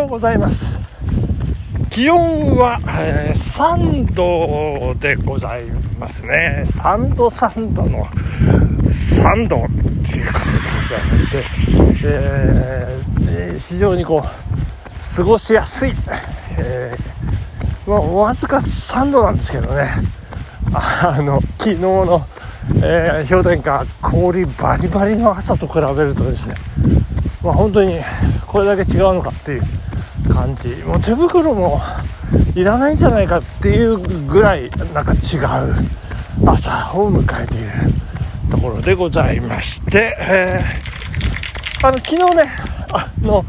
ようございます。気温は、えー、3度でございますね。3度3度の3度っていうことでございまして、えー、非常にこう過ごしやすい、えー、まあ、わずか3度なんですけどね。あの昨日の、えー、氷点下氷バリバリの朝と比べるとですね、まあ、本当にこれだけ違うのかっていう感じ。もう手袋もいらないんじゃないかっていうぐらいなんか違う朝を迎えているところでございまして、えー、あの昨日ねあの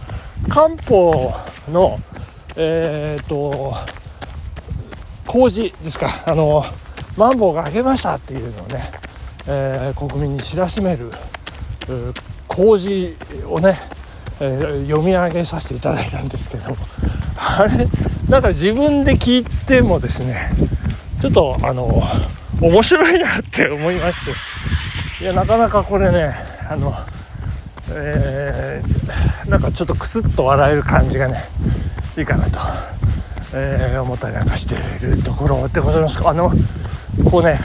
漢方のえっ、ー、と麹ですかあのマンボウが明けましたっていうのをね、えー、国民に知らしめる麹をねえ、読み上げさせていただいたんですけど。あれ？なんか自分で聞いてもですねちょっとあの面白いなって思いまして。いやなかなかこれねあのえー、なんかちょっとクスッと笑える感じがねいいかなと、えー、思ったりなんかしているところでございます。あのこうね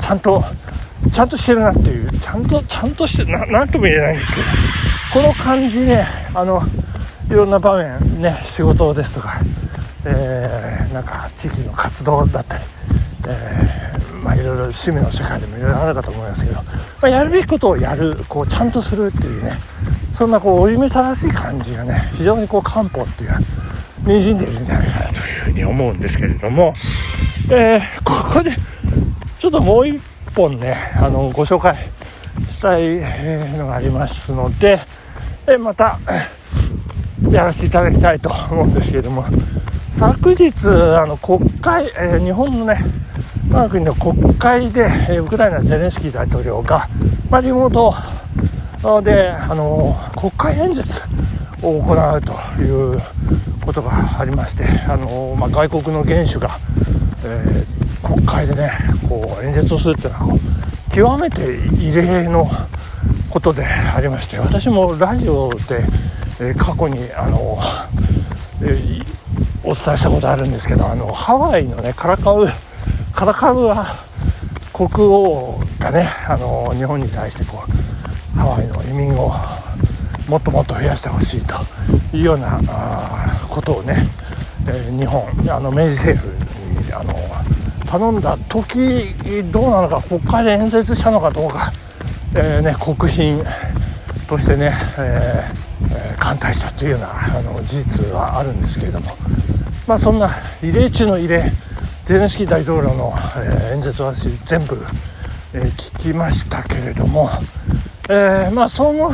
ちゃんとちゃんとしてるなっていうちゃんとちゃんとしてななんとも言えないんですけど。この感じねあのいろんな場面ね仕事ですとか、えー、なんか地域の活動だったり、えー、まあ、いろいろ趣味の世界でもいろいろあるかと思いますけど、まあ、やるべきことをやるこうちゃんとするっていうねそんなこう折り目正しい感じがね非常にこう漢方っていうのはにじんでいるんじゃないかなというふうに思うんですけれども、えー、ここでちょっともう一本ねあのご紹介したいのがありますので、えまたやらせていただきたいと思うんですけれども。昨日あの国会、えー、日本のね我が国の国会で、えウクライナゼレンスキー大統領が、まあ、リモートであの国会演説を行うということがありましてあの、まあ、外国の元首が、えー、国会でねこう演説をするっていうのはこう極めて異例のことでありまして私もラジオで、え、過去にあの、え、お伝えしたことあるんですけどあのハワイのねカラカウカラカウア国王がねあの日本に対してこうハワイの移民をもっともっと増やしてほしいというようなあことをね、え、日本あの明治政府にあの頼んだ時どうなのか国会で演説したのかどうかえーね、国賓としてね、えー、歓待したというようなあの事実はあるんですけれども、まあ、そんな異例中の異例ゼレンスキー大統領の、えー、演説は私全部、えー、聞きましたけれども、えー、まあその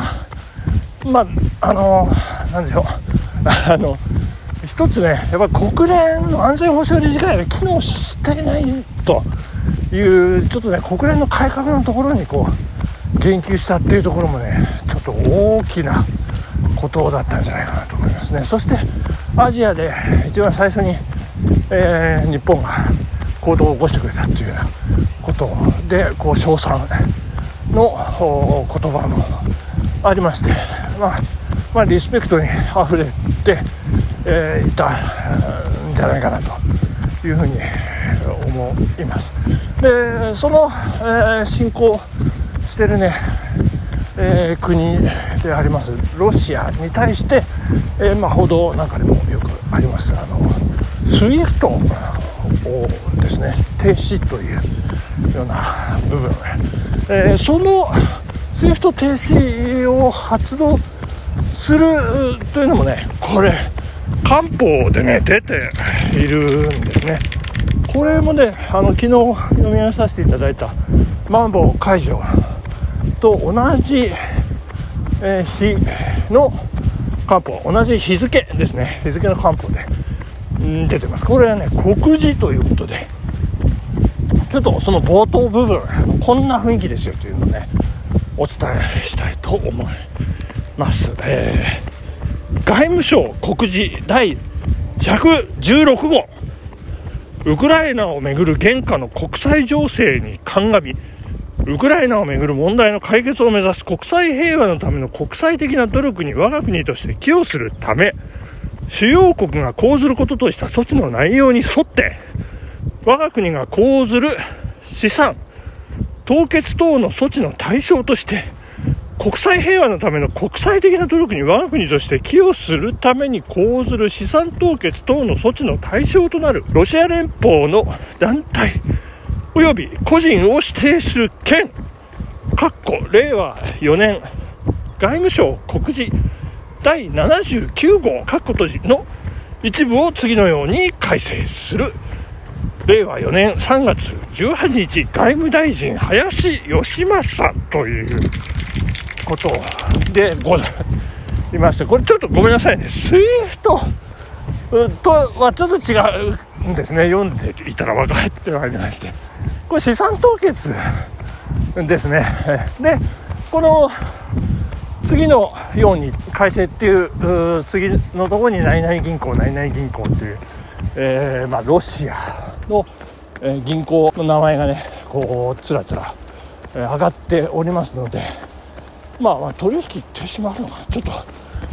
まああのなんでしょう。あの一つねやっぱり国連の安全保障理事会が機能していないというちょっとね国連の改革のところにこう言及したっていうところもねちょっと大きなことだったんじゃないかなと思いますね。そしてアジアで一番最初に、えー、日本が行動を起こしてくれたっていうようなことでこう称賛の言葉もありまして、まあ、まあ、リスペクトにあふれて、えー、いたんじゃないかなというふうに思います。でその、えー、進行してるね、えー、国でありますロシアに対して、えー、まあ、報道なんかでもよくあります。あの SWIFT をですね停止というような部分、えー、その SWIFT 停止を発動するというのもねこれ漢方でね出ているんですね。これもねあの昨日読み上げさせていただいたマンボウ解除と同じ、日の漢方。同じ日付ですね。日付の漢方で出てます。これはね告示ということでちょっとその冒頭部分こんな雰囲気ですよというのをねお伝えしたいと思います、えー、外務省告示第116号。ウクライナをめぐる現下の国際情勢に鑑みウクライナをめぐる問題の解決を目指す国際平和のための国際的な努力に我が国として寄与するため、主要国が講ずることとした措置の内容に沿って、我が国が講ずる資産、凍結等の措置の対象として、国際平和のための国際的な努力に我が国として寄与するために講ずる資産凍結等の措置の対象となるロシア連邦の団体及び個人を指定する件、括弧令和4年外務省告示。第79号括弧閉じの一部を次のように改正する。令和4年3月18日外務大臣林芳正ということでございまして、これちょっとごめんなさいね、 SWIFTとはちょっと違うんですね、読んでいたら分かってまいりまして、これ資産凍結ですね。で、この次のように改正っていう次のところに何々銀行、何々銀行っていう、えー、まあ、ロシアの、えー、銀行の名前がね、こうつらつら、えー、上がっておりますので、まあ、まあ取引停止もあるのかちょっと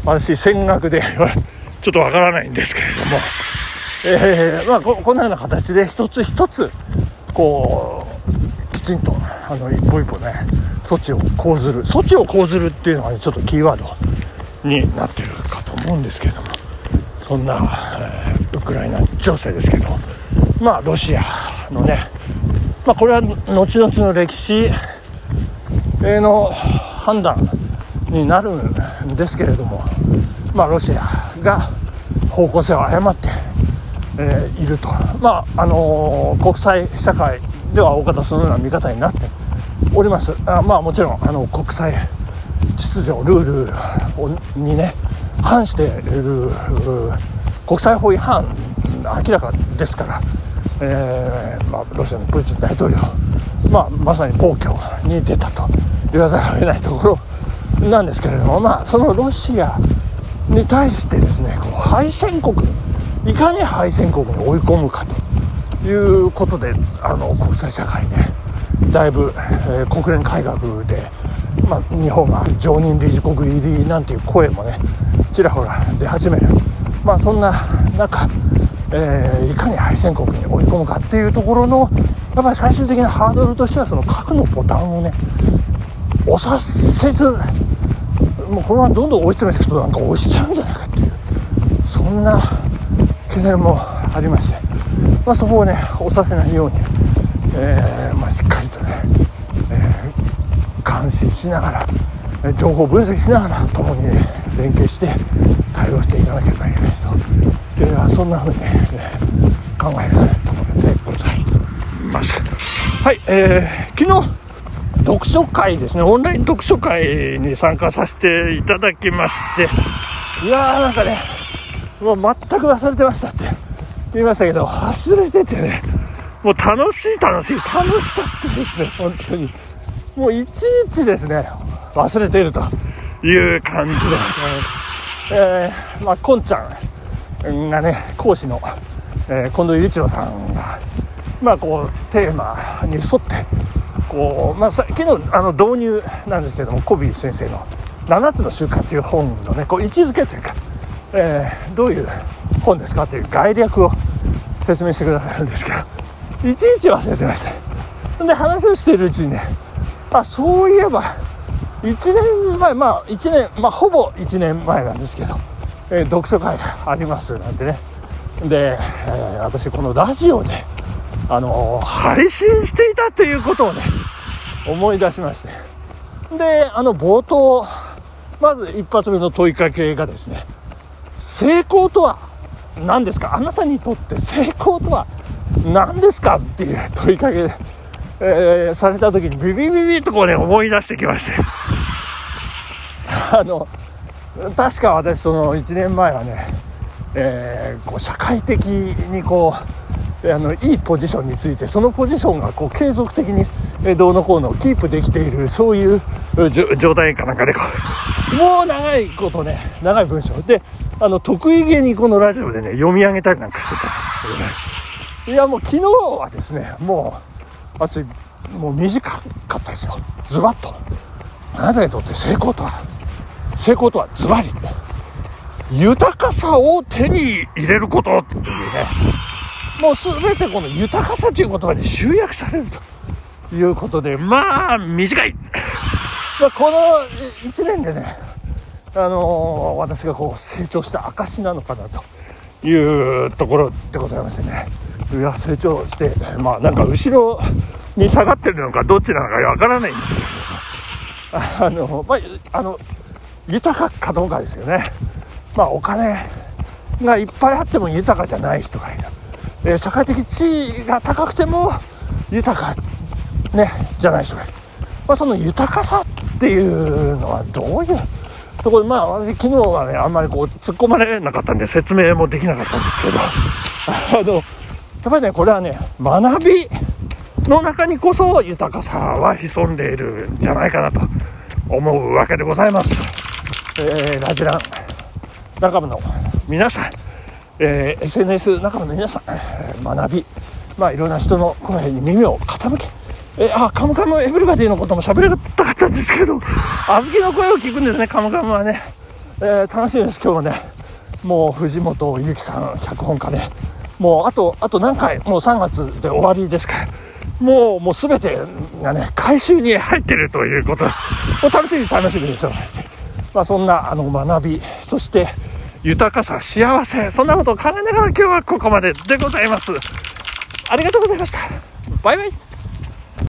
私戦額でちょっとわからないんですけれども、えー、まあここのような形で一つ一つこうきちんとあの一歩一歩ね措置を講ずる。措置を講ずるっていうのが、ね、ちょっとキーワードになってるかと思うんですけれども。そんな、えー、ウクライナ情勢ですけど。まあロシアのねまあこれは後々の歴史の判断になるんですけれども、まあ、ロシアが方向性を誤って、えー、いると、まああのー、国際社会では大方そのような見方になっております。あまあもちろんあの国際秩序ルールにね反している国際法違反明らかですから、えーまあ、ロシアのプーチン大統領、まあ、まさに暴挙に出たと言わざるを得ないところなんですけれども、まあ、そのロシアに対してですねこう敗戦国いかに敗戦国に追い込むかということであの国際社会ねだいぶ、えー、国連改革で、まあ、日本が常任理事国入りなんていう声もねちらほら出始める、まあ、そんな中、えー、いかに敗戦国に追い込むかっていうところのやっぱり最終的なハードルとしてはその核のボタンをね押させずもうこのままどんどん追い詰めていくとなんか押しちゃうんじゃないかっていうそんな懸念もありまして、まあ、そこをね押させないように、えー、まあ、しっかりとね、えー、監視しながら情報分析しながら共に、ね、連携して対応していかなければいけないというそんなふうに、ね、考えるところでございます。はい、えー、昨日読書会ですね、オンライン読書会に参加させていただきまして、いやーなんかね、もう全く忘れてましたって言いましたけど、忘れててね、もう楽しい楽しい、楽しかったですね、本当に。もういちいちですね、忘れていると。いう感じで、えー、まあ、こんちゃんがね、講師の、えー、近藤雄一郎さんが、まあ、こう、テーマに沿って、こう、まあ、昨日あの導入なんですけどもコビー先生の「7つの習慣」という本のねこう位置づけというか、えー、どういう本ですかという概略を説明してくださるんですけどいちいち忘れてました。で話をしているうちにねあそういえば1年前まあ1年まあほぼ1年前なんですけど、えー、読書会がありますなんてね。で、えー、私このラジオであの配信していたっていうことをね思い出しまして。であの冒頭まず一発目の問いかけがですね成功とは何ですか？あなたにとって成功とは何ですか？っていう問いかけで、えー、された時にビビビビッとこうね思い出してきまして。あの確か私その1年前はね、えー、こう社会的にこうあのいいポジションについてそのポジションがこう継続的にどうのこうのキープできているそういう状態かなんかでこう。もう長いことね長い文章。であの得意げにこのラジオでね読み上げたりなんかしてた。いやもう昨日はですねもう私もう短かったですよ。ズバッと。あなたにとって成功とは成功とはズバリ。豊かさを手に入れることっていうね。もう全てこの豊かさという言葉に集約されると。いうことでまあ短い、まあ、この1年でねあのー、私がこう成長した証なのかなというところでございましてね。いや成長してまあなんか後ろに下がってるのかどっちなのかわからないんですけどあのまああの豊かかどうかですよね。まあお金がいっぱいあっても豊かじゃない人がいる、えー、社会的地位が高くても豊かねじゃない人がいる、まあ、その豊かさっていうのはどういうところでまあ私昨日はねあんまりこう突っ込まれなかったんで説明もできなかったんですけど あのやっぱりねこれはね学びの中にこそ豊かさは潜んでいるんじゃないかなと思うわけでございます。えー、ラジラン仲間の皆さん、えー、SNS 仲間の皆さん、えー、学び、まあ、いろんな人の声に耳を傾け、え、あカムカムエブリバディのことも喋りたかったんですけど小豆の声を聞くんですねカムカムはね、えー、楽しいです今日もね。もう藤本由紀さん脚本家ねもうあとあと何回もう3月で終わりですから。もうもう全てがね回収に入ってるということ。もう楽しみ楽しみでしょう。まあ、そんなあの学びそして豊かさ幸せそんなことを考えながら今日はここまででございます。ありがとうございました。バイバイ。